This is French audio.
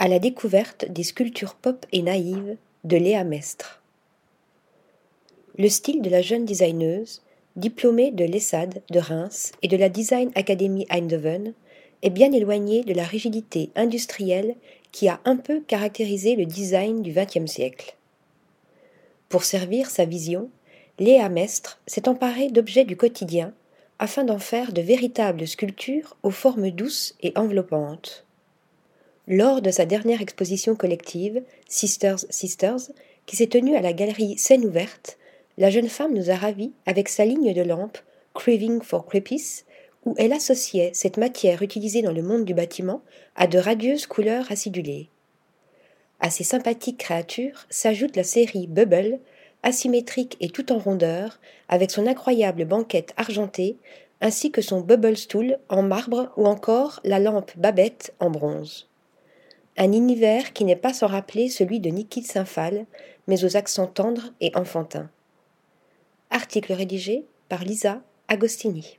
à la découverte des sculptures pop et naïves de Léa Mestre. Le style de la jeune designeuse, diplômée de l'ESSAD de Reims et de la Design Academy Eindhoven, est bien éloigné de la rigidité industrielle qui a un peu caractérisé le design du XXe siècle. Pour servir sa vision, Léa Mestre s'est emparée d'objets du quotidien afin d'en faire de véritables sculptures aux formes douces et enveloppantes. Lors de sa dernière exposition collective, Sisters Sisters, qui s'est tenue à la galerie Scène ouverte, la jeune femme nous a ravis avec sa ligne de lampe Craving for Crepice, où elle associait cette matière utilisée dans le monde du bâtiment à de radieuses couleurs acidulées. À ces sympathiques créatures s'ajoute la série Bubble, asymétrique et tout en rondeur, avec son incroyable banquette argentée, ainsi que son Bubble Stool en marbre ou encore la lampe Babette en bronze un univers qui n'est pas sans rappeler celui de Niki Saint-Phal, mais aux accents tendres et enfantins. Article rédigé par Lisa Agostini.